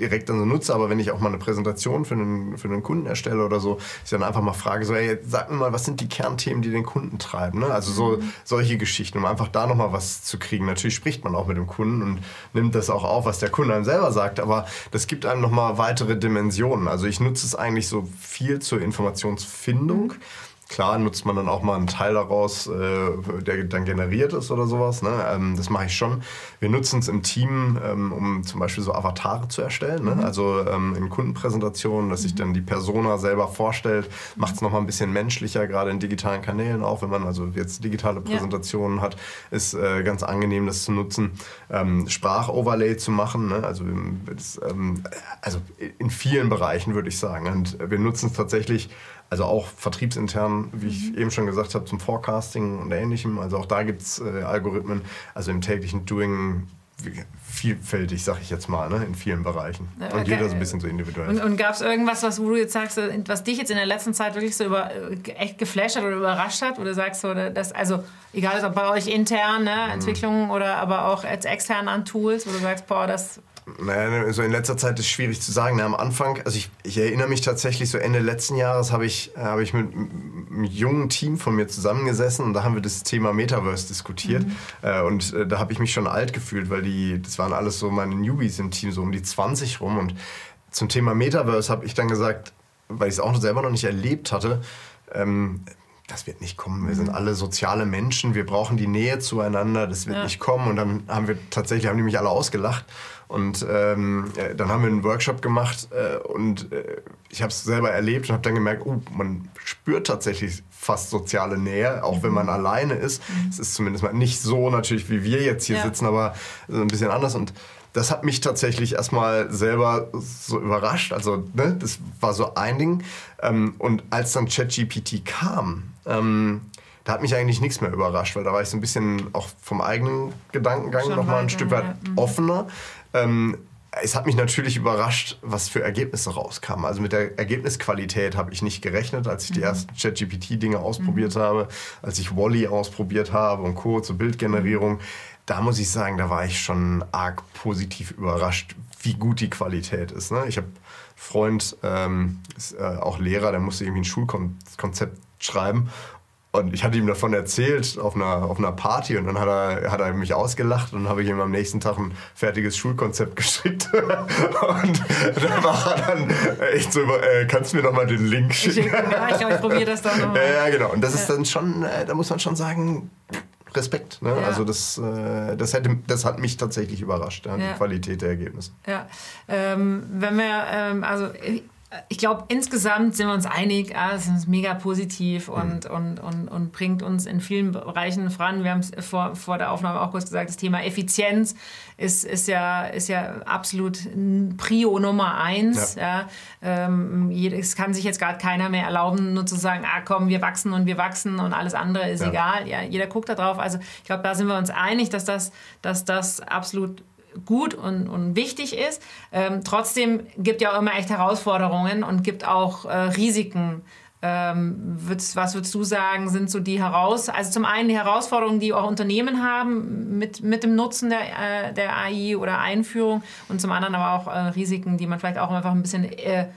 direkt dann so nutze, aber wenn ich auch mal eine Präsentation für einen, für einen Kunden erstelle oder so, ich dann einfach mal frage, so, hey, sag mir mal, was sind die Kernthemen, die den Kunden treiben? Ne? Also so solche Geschichten, um einfach da nochmal was zu kriegen. Natürlich spricht man auch mit dem Kunden und nimmt das auch auf, was der Kunde einem selber sagt, aber das gibt einem nochmal weitere Dimensionen. Also ich nutze es eigentlich so viel zur Informationsfindung. Klar nutzt man dann auch mal einen Teil daraus, äh, der dann generiert ist oder sowas. Ne? Ähm, das mache ich schon. Wir nutzen es im Team, ähm, um zum Beispiel so Avatare zu erstellen. Ne? Also ähm, in Kundenpräsentationen, dass sich dann die Persona selber vorstellt, macht es nochmal ein bisschen menschlicher, gerade in digitalen Kanälen auch. Wenn man also jetzt digitale Ja. Präsentationen hat, ist äh, ganz angenehm, das zu nutzen. Ähm, Sprachoverlay zu machen. Ne? Also, das, ähm, also in vielen Bereichen würde ich sagen. Und wir nutzen es tatsächlich also auch vertriebsintern, wie ich eben schon gesagt habe, zum Forecasting und ähnlichem. Also auch da gibt es äh, Algorithmen. Also im täglichen Doing vielfältig, sag ich jetzt mal, ne, in vielen Bereichen. Ja, Und okay. jeder so ein bisschen so individuell. Und, und gab es irgendwas, was wo du jetzt sagst, äh, was dich jetzt in der letzten Zeit wirklich so über, äh, echt geflasht hat oder überrascht hat? Wo du sagst, so, das, also egal ob bei euch intern, ne, Mhm. Entwicklungen oder aber auch als extern an Tools, wo du sagst, boah, das Naja, so in letzter Zeit ist schwierig zu sagen. Na, am Anfang, also ich, ich erinnere mich tatsächlich, so Ende letzten Jahres habe ich, habe ich mit einem jungen Team von mir zusammengesessen und da haben wir das Thema Metaverse diskutiert. Äh, und äh, da habe ich mich schon alt gefühlt, weil die, das waren alles so meine Newbies im Team, so um die 20 rum. Und zum Thema Metaverse habe ich dann gesagt, weil ich es auch selber noch nicht erlebt hatte, ähm, das wird nicht kommen. Wir sind alle soziale Menschen, wir brauchen die Nähe zueinander, das wird Ja. nicht kommen. Und dann haben wir tatsächlich, haben die mich alle ausgelacht. Und ähm, äh, dann haben wir einen Workshop gemacht äh, und äh, ich habe es selber erlebt und habe dann gemerkt, oh, man spürt tatsächlich fast soziale Nähe, auch wenn man alleine ist. Es ist zumindest mal nicht so natürlich, wie wir jetzt hier Ja. sitzen, aber so ein bisschen anders. Und das hat mich tatsächlich erstmal selber so überrascht. Also, ne, das war so ein Ding. Ähm, und als dann ChatGPT kam, ähm, da hat mich eigentlich nichts mehr überrascht, weil da war ich so ein bisschen auch vom eigenen Gedankengang nochmal ein Stück weit ja. Mhm. offener. Ähm, es hat mich natürlich überrascht, was für Ergebnisse rauskamen. Also mit der Ergebnisqualität habe ich nicht gerechnet, als ich die Mhm. ersten ChatGPT-Dinge ausprobiert habe, als ich Wally ausprobiert habe und Co. zur Bildgenerierung. da muss ich sagen, da war ich schon arg positiv überrascht, wie gut die Qualität ist. Ne? Ich habe Freund, ähm, ist äh, auch Lehrer, der musste irgendwie ein Schulkonzept schreiben und ich hatte ihm davon erzählt auf einer, auf einer Party und dann hat er, hat er mich ausgelacht und dann habe ich ihm am nächsten Tag ein fertiges Schulkonzept geschickt. und da war er dann echt so, äh, kannst du mir nochmal den Link schicken? Ja, ich glaube, ich probiere das doch nochmal. Ja, genau. Und das ist dann schon, äh, da muss man schon sagen, Respekt. Ne? Ja. Also das, äh, das, hätte, das hat mich tatsächlich überrascht, ja, die Qualität der Ergebnisse. Ja, ähm, wenn wir, ähm, also ich glaube, insgesamt sind wir uns einig, ah, es ist mega positiv und, mhm. und, und, und bringt uns in vielen Bereichen voran. Wir haben es vor, vor der Aufnahme auch kurz gesagt, das Thema Effizienz ist, ist, ja, ist ja absolut Prio Nummer eins. Ja. ja. Ähm, es kann sich jetzt gerade keiner mehr erlauben, nur zu sagen, ah komm, wir wachsen und wir wachsen und alles andere ist ja. egal. Ja, jeder guckt da drauf. Also ich glaube, da sind wir uns einig, dass das, dass das absolut gut und, und wichtig ist. Ähm, trotzdem gibt ja auch immer echt Herausforderungen und gibt auch äh, Risiken. Ähm, würdest, was würdest du sagen, sind so die Heraus also zum einen die Herausforderungen, die auch Unternehmen haben mit, mit dem Nutzen der, äh, der AI oder Einführung und zum anderen aber auch äh, Risiken, die man vielleicht auch einfach ein bisschen äh,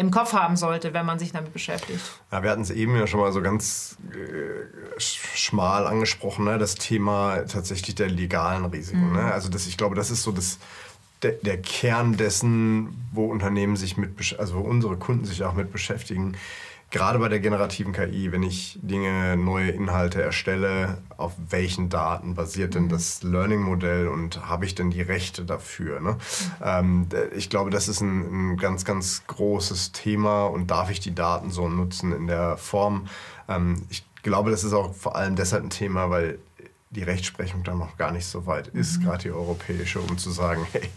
im Kopf haben sollte, wenn man sich damit beschäftigt. Ja, wir hatten es eben ja schon mal so ganz äh, schmal angesprochen, ne? das Thema tatsächlich der legalen Risiken. Ne? Mhm. Ne? Also das, ich glaube, das ist so das, der, der, Kern dessen, wo Unternehmen sich mit, also wo unsere Kunden sich auch mit beschäftigen gerade bei der generativen KI, wenn ich Dinge, neue Inhalte erstelle, auf welchen Daten basiert denn mhm. das Learning-Modell und habe ich denn die Rechte dafür? Ne? Ähm, ich glaube, das ist ein, ein, ganz, ganz großes Thema und darf ich die Daten so nutzen in der Form? Ähm, ich glaube, das ist auch vor allem deshalb ein Thema, weil die Rechtsprechung da noch gar nicht so weit ist, mhm. gerade die europäische, um zu sagen, hey,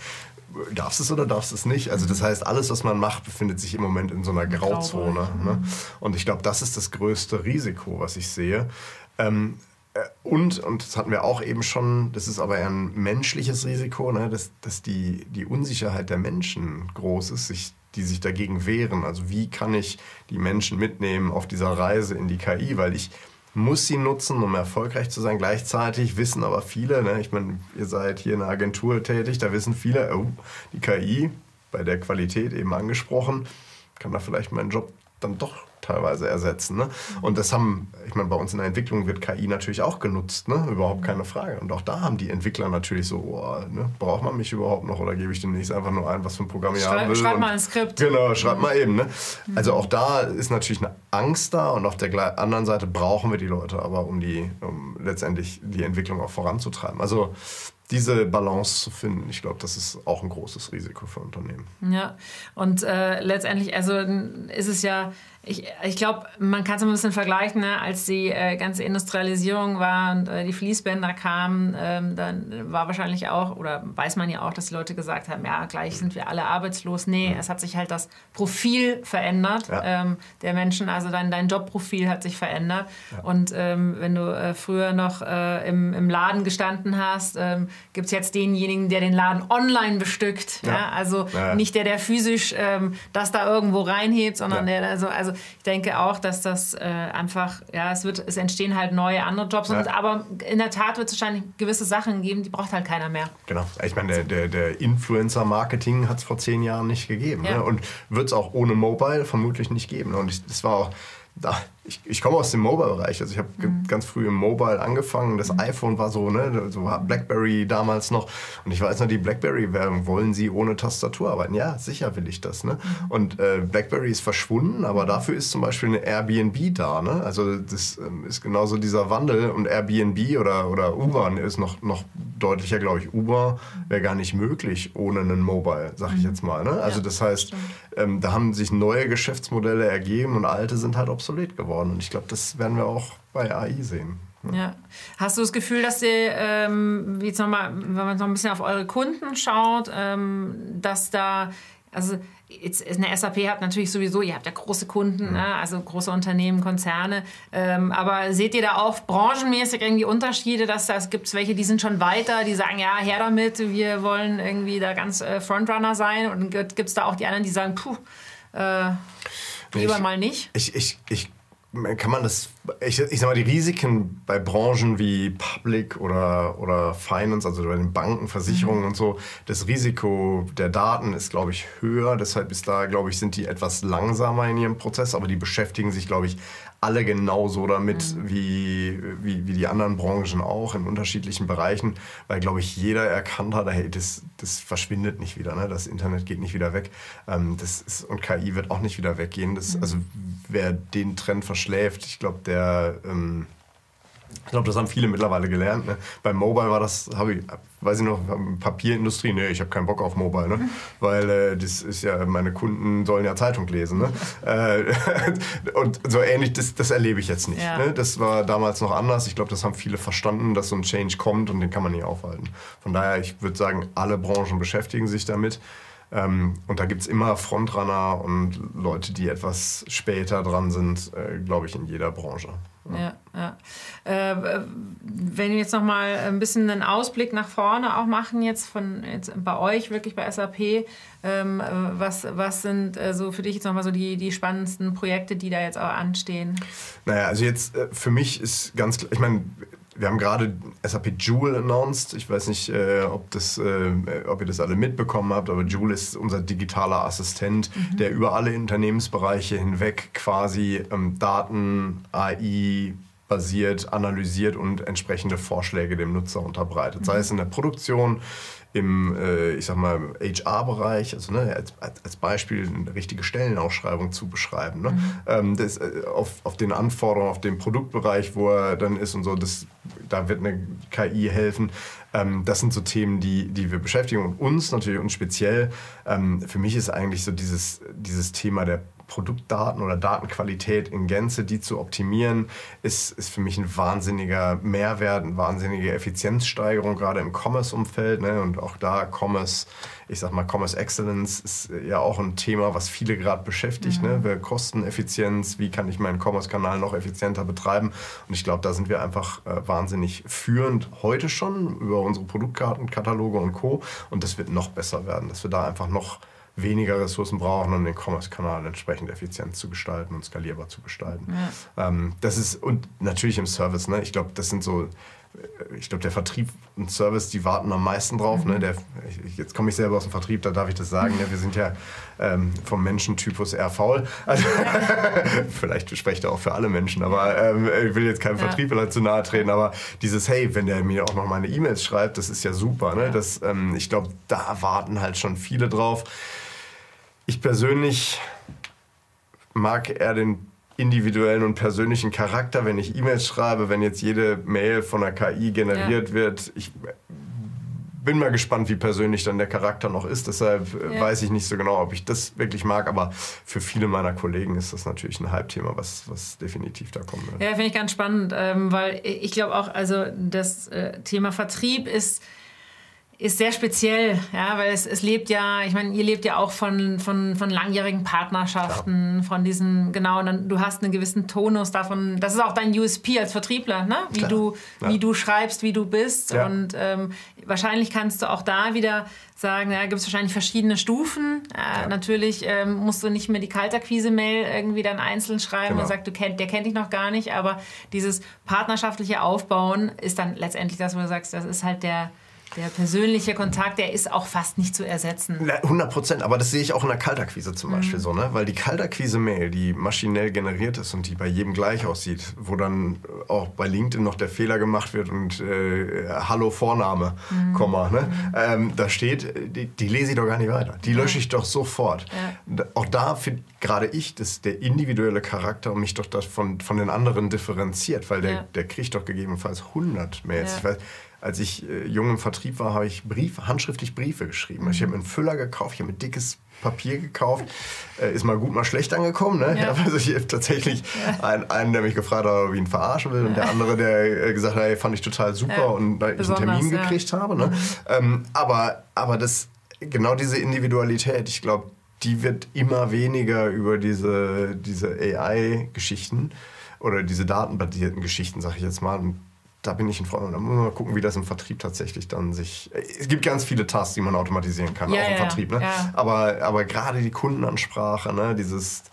darfst es oder darfst es nicht. Also das heißt, alles, was man macht, befindet sich im Moment in so einer Grauzone. Ne? Und ich glaube, das ist das größte Risiko, was ich sehe. Ähm, äh, und, und das hatten wir auch eben schon, das ist aber eher ein menschliches Risiko, ne? dass, dass die, die Unsicherheit der Menschen groß ist, sich, die sich dagegen wehren. Also wie kann ich die Menschen mitnehmen auf dieser Reise in die KI? Weil ich muss sie nutzen, um erfolgreich zu sein. Gleichzeitig wissen aber viele, ne, ich meine, ihr seid hier in einer Agentur tätig, da wissen viele, oh, die KI, bei der Qualität eben angesprochen, kann da vielleicht meinen Job dann doch teilweise ersetzen. Ne? Und das haben, ich meine, bei uns in der Entwicklung wird KI natürlich auch genutzt, ne? überhaupt keine Frage. Und auch da haben die Entwickler natürlich so, oh, ne? braucht man mich überhaupt noch oder gebe ich demnächst einfach nur ein, was für ein Programm ich haben will? Schreib mal ein Skript. Genau, schreib mal eben. Ne? Also auch da ist natürlich eine Angst da und auf der anderen Seite brauchen wir die Leute aber, um die, um letztendlich die Entwicklung auch voranzutreiben. Also diese Balance zu finden, ich glaube, das ist auch ein großes Risiko für Unternehmen. Ja, und äh, letztendlich, also ist es ja ich, ich glaube, man kann es ein bisschen vergleichen, ne? als die äh, ganze Industrialisierung war und äh, die Fließbänder kamen, ähm, dann war wahrscheinlich auch, oder weiß man ja auch, dass die Leute gesagt haben, ja, gleich sind wir alle arbeitslos. Nee, es hat sich halt das Profil verändert ja. ähm, der Menschen, also dein, dein Jobprofil hat sich verändert. Ja. Und ähm, wenn du äh, früher noch äh, im, im Laden gestanden hast, ähm, gibt es jetzt denjenigen, der den Laden online bestückt. Ja. ja? Also nicht der, der physisch ähm, das da irgendwo reinhebt, sondern der, also, also ich denke auch, dass das äh, einfach, ja, es wird, es entstehen halt neue andere Jobs. Ja. Und, aber in der Tat wird es wahrscheinlich gewisse Sachen geben, die braucht halt keiner mehr. Genau. Ich meine, der, der, der Influencer-Marketing hat es vor zehn Jahren nicht gegeben. Ja. Ne? Und wird es auch ohne Mobile vermutlich nicht geben. Und das war auch da, ich, ich komme aus dem Mobile-Bereich. Also ich habe mhm. ganz früh im Mobile angefangen. Das mhm. iPhone war so, ne, so BlackBerry damals noch. Und ich weiß noch, die BlackBerry-Werbung, wollen Sie ohne Tastatur arbeiten? Ja, sicher will ich das. Ne? Mhm. Und äh, BlackBerry ist verschwunden, aber dafür ist zum Beispiel eine Airbnb da. Ne? Also das ähm, ist genauso dieser Wandel. Und Airbnb oder, oder Uber ist noch, noch deutlicher, glaube ich. Uber wäre gar nicht möglich ohne einen Mobile, sag ich mhm. jetzt mal. Ne? Also das heißt, ähm, da haben sich neue Geschäftsmodelle ergeben und alte sind halt obsolet geworden. Und ich glaube, das werden wir auch bei AI sehen. Ja. Hast du das Gefühl, dass ihr, ähm, jetzt noch mal, wenn man noch ein bisschen auf eure Kunden schaut, ähm, dass da, also jetzt eine SAP hat natürlich sowieso, ihr habt ja große Kunden, mhm. ne? also große Unternehmen, Konzerne, ähm, aber seht ihr da auch branchenmäßig irgendwie Unterschiede, dass das gibt es welche, die sind schon weiter, die sagen, ja, her damit, wir wollen irgendwie da ganz äh, Frontrunner sein und gibt es da auch die anderen, die sagen, puh, äh, lieber ich, mal nicht? Ich, ich, ich kann man das ich, ich sag mal, die Risiken bei Branchen wie Public oder, oder Finance, also bei den Banken, Versicherungen mhm. und so, das Risiko der Daten ist, glaube ich, höher. Deshalb ist da, glaube ich, sind die etwas langsamer in ihrem Prozess, aber die beschäftigen sich, glaube ich, alle genauso damit mhm. wie, wie, wie die anderen Branchen auch in unterschiedlichen Bereichen, weil, glaube ich, jeder erkannt hat, hey, das, das verschwindet nicht wieder, ne? das Internet geht nicht wieder weg ähm, das ist, und KI wird auch nicht wieder weggehen. Das, mhm. Also wer den Trend verschläft, ich glaube, der... Ähm, ich glaube, das haben viele mittlerweile gelernt. Ne? Beim Mobile war das, habe ich, weiß ich noch, Papierindustrie, nee, ich habe keinen Bock auf Mobile, ne? weil äh, das ist ja, meine Kunden sollen ja Zeitung lesen. Ne? Äh, und so ähnlich, das, das erlebe ich jetzt nicht. Ja. Ne? Das war damals noch anders. Ich glaube, das haben viele verstanden, dass so ein Change kommt und den kann man nicht aufhalten. Von daher, ich würde sagen, alle Branchen beschäftigen sich damit. Ähm, und da gibt es immer Frontrunner und Leute, die etwas später dran sind, äh, glaube ich, in jeder Branche. Ja, ja. Äh, wenn wir jetzt noch mal ein bisschen einen Ausblick nach vorne auch machen jetzt von jetzt bei euch wirklich bei SAP, ähm, was, was sind äh, so für dich jetzt noch mal so die, die spannendsten Projekte, die da jetzt auch anstehen? Naja, also jetzt äh, für mich ist ganz klar, ich meine, wir haben gerade SAP Joule announced. Ich weiß nicht, äh, ob, das, äh, ob ihr das alle mitbekommen habt, aber Joule ist unser digitaler Assistent, mhm. der über alle Unternehmensbereiche hinweg quasi ähm, Daten, AI, basiert, analysiert und entsprechende Vorschläge dem Nutzer unterbreitet. Mhm. Sei es in der Produktion, im, äh, ich sag mal, HR-Bereich, also ne, als, als Beispiel eine richtige Stellenausschreibung zu beschreiben. Ne? Mhm. Ähm, das, äh, auf, auf den Anforderungen, auf den Produktbereich, wo er dann ist und so, das, da wird eine KI helfen. Ähm, das sind so Themen, die, die wir beschäftigen und uns natürlich und speziell. Ähm, für mich ist eigentlich so dieses, dieses Thema der Produktdaten oder Datenqualität in Gänze, die zu optimieren, ist, ist für mich ein wahnsinniger Mehrwert, eine wahnsinnige Effizienzsteigerung, gerade im Commerce-Umfeld. Ne? Und auch da Commerce, ich sag mal, Commerce Excellence ist ja auch ein Thema, was viele gerade beschäftigt. Ne? Mhm. Ne? Kosteneffizienz, wie kann ich meinen Commerce-Kanal noch effizienter betreiben? Und ich glaube, da sind wir einfach äh, wahnsinnig führend heute schon über unsere Produktkarten, Kataloge und Co. Und das wird noch besser werden, dass wir da einfach noch weniger Ressourcen brauchen, um den Commerce-Kanal entsprechend effizient zu gestalten und skalierbar zu gestalten. Ja. Ähm, das ist, und natürlich im Service, ne? ich glaube, das sind so, äh, ich glaube, der Vertrieb und Service, die warten am meisten drauf. Ne? Mhm. Der, ich, jetzt komme ich selber aus dem Vertrieb, da darf ich das sagen. Ne? Wir sind ja ähm, vom Menschentypus eher faul. Also, vielleicht spreche ich auch für alle Menschen, aber ähm, ich will jetzt keinem ja. Vertriebler zu nahe treten. Aber dieses, hey, wenn der mir auch noch meine E-Mails schreibt, das ist ja super. Ne? Das, ähm, ich glaube, da warten halt schon viele drauf. Ich persönlich mag eher den individuellen und persönlichen Charakter, wenn ich E-Mails schreibe, wenn jetzt jede Mail von der KI generiert ja. wird. Ich bin mal gespannt, wie persönlich dann der Charakter noch ist. Deshalb äh, ja. weiß ich nicht so genau, ob ich das wirklich mag. Aber für viele meiner Kollegen ist das natürlich ein Halbthema, was, was definitiv da kommen wird. Ja, finde ich ganz spannend, ähm, weil ich glaube auch, also das äh, Thema Vertrieb ist ist sehr speziell, ja, weil es, es lebt ja, ich meine, ihr lebt ja auch von, von, von langjährigen Partnerschaften, Klar. von diesen, genau, dann, du hast einen gewissen Tonus davon, das ist auch dein USP als Vertriebler, ne? wie, du, ja. wie du schreibst, wie du bist ja. und ähm, wahrscheinlich kannst du auch da wieder sagen, ja, gibt es wahrscheinlich verschiedene Stufen. Äh, ja. Natürlich ähm, musst du nicht mehr die Kaltakquise-Mail irgendwie dann einzeln schreiben genau. und sagt, du kennt, der kennt dich noch gar nicht, aber dieses partnerschaftliche Aufbauen ist dann letztendlich das, wo du sagst, das ist halt der der persönliche Kontakt, der ist auch fast nicht zu ersetzen. 100 Prozent, aber das sehe ich auch in der Kaltakquise zum mhm. Beispiel so, ne? Weil die Kaltakquise-Mail, die maschinell generiert ist und die bei jedem gleich aussieht, wo dann auch bei LinkedIn noch der Fehler gemacht wird und äh, Hallo Vorname, mhm. Komma, ne? Mhm. Ähm, da steht, die, die, lese ich doch gar nicht weiter. Die lösche ich doch sofort. Ja. Auch da finde gerade ich, dass der individuelle Charakter mich doch von, von den anderen differenziert, weil der, ja. der kriegt doch gegebenenfalls 100 Mails. Ja. Ich weiß, als ich äh, jung im Vertrieb war, habe ich Brief, handschriftlich Briefe geschrieben. Ich habe mir einen Füller gekauft, ich habe mir dickes Papier gekauft. Äh, ist mal gut, mal schlecht angekommen. Ne? Ja. Also ich habe tatsächlich ja. einen, einen, der mich gefragt hat, ob ich ihn verarschen will, ja. und der andere, der äh, gesagt hat, hey, fand ich total super und da ich einen Termin gekriegt habe. Ne? Mhm. Ähm, aber, aber das, genau diese Individualität, ich glaube, die wird immer weniger über diese, diese AI-Geschichten oder diese datenbasierten Geschichten, sag ich jetzt mal. Und da bin ich ein Freund. Da muss man mal gucken, wie das im Vertrieb tatsächlich dann sich. Es gibt ganz viele Tasks, die man automatisieren kann, ja, auch im ja, Vertrieb. Ne? Ja. Aber, aber gerade die Kundenansprache, ne? dieses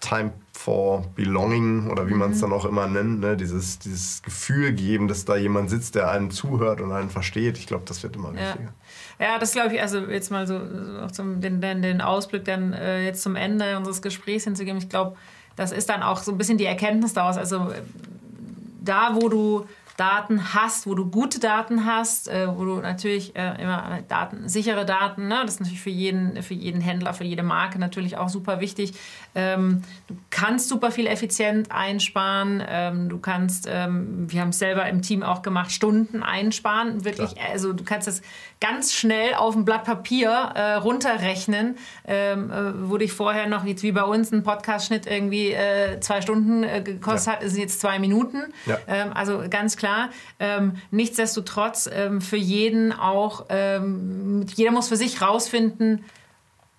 Time for Belonging oder wie man es dann auch immer nennt, ne? dieses, dieses Gefühl geben, dass da jemand sitzt, der einem zuhört und einen versteht. Ich glaube, das wird immer wichtiger. Ja, das glaube ich, also jetzt mal so auch zum, den, den, den Ausblick dann äh, jetzt zum Ende unseres Gesprächs hinzugeben. Ich glaube, das ist dann auch so ein bisschen die Erkenntnis daraus. Also da, wo du Daten hast, wo du gute Daten hast, äh, wo du natürlich äh, immer Daten, sichere Daten, ne? das ist natürlich für jeden, für jeden Händler, für jede Marke natürlich auch super wichtig. Ähm, du kannst super viel effizient einsparen, ähm, du kannst, ähm, wir haben es selber im Team auch gemacht, Stunden einsparen, wirklich, Klar. also du kannst das ganz schnell auf ein Blatt Papier äh, runterrechnen, ähm, äh, wo dich vorher noch, jetzt wie bei uns, ein Podcast-Schnitt irgendwie äh, zwei Stunden äh, gekostet ja. hat, ist jetzt zwei Minuten. Ja. Ähm, also ganz klar. Ähm, nichtsdestotrotz ähm, für jeden auch, ähm, jeder muss für sich rausfinden,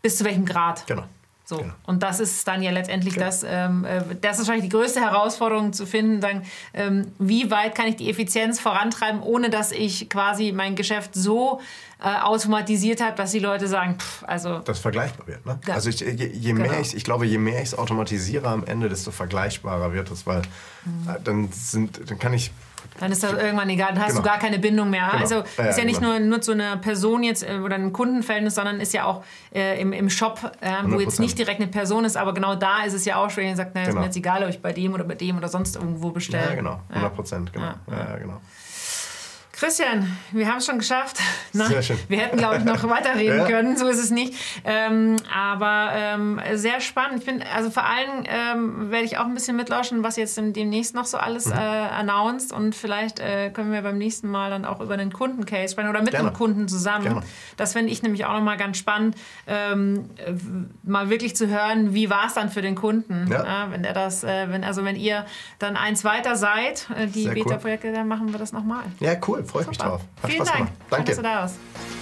bis zu welchem Grad. Genau. So. Genau. Und das ist dann ja letztendlich okay. das, ähm, äh, das ist wahrscheinlich die größte Herausforderung zu finden, sagen, ähm, wie weit kann ich die Effizienz vorantreiben, ohne dass ich quasi mein Geschäft so äh, automatisiert habe, dass die Leute sagen, pff, also. Das vergleichbar wird, ne? Ja. Also ich, je, je genau. mehr ich, ich glaube, je mehr ich es automatisiere am Ende, desto vergleichbarer wird es, weil mhm. äh, dann sind, dann kann ich dann ist das irgendwann egal, dann hast genau. du gar keine Bindung mehr. Genau. Also ja, ist ja nicht genau. nur, nur zu einer Person jetzt äh, oder einem Kundenverhältnis, sondern ist ja auch äh, im, im Shop, äh, wo jetzt nicht direkt eine Person ist, aber genau da ist es ja auch schwer, ihr sagt, naja, genau. ist mir jetzt egal, ob ich bei dem oder bei dem oder sonst irgendwo bestelle. Ja, genau, 100 Prozent, genau. Ja. Ja, genau. Christian, wir haben es schon geschafft. Na, sehr schön. Wir hätten, glaube ich, noch weiterreden ja. können, so ist es nicht. Ähm, aber ähm, sehr spannend. Ich bin, also vor allem ähm, werde ich auch ein bisschen mitlauschen, was jetzt demnächst noch so alles mhm. äh, announced und vielleicht äh, können wir beim nächsten Mal dann auch über einen Kundencase sprechen oder mit Gerne. einem Kunden zusammen. Gerne. Das finde ich nämlich auch nochmal ganz spannend, ähm, mal wirklich zu hören, wie war es dann für den Kunden, ja. äh, wenn er das, äh, wenn also wenn ihr dann eins weiter seid, äh, die Beta-Projekte, cool. dann machen wir das nochmal. Ja, cool freue mich drauf. Hat Vielen Spaß Dank. Gemacht. Danke. Schön, dass du da warst.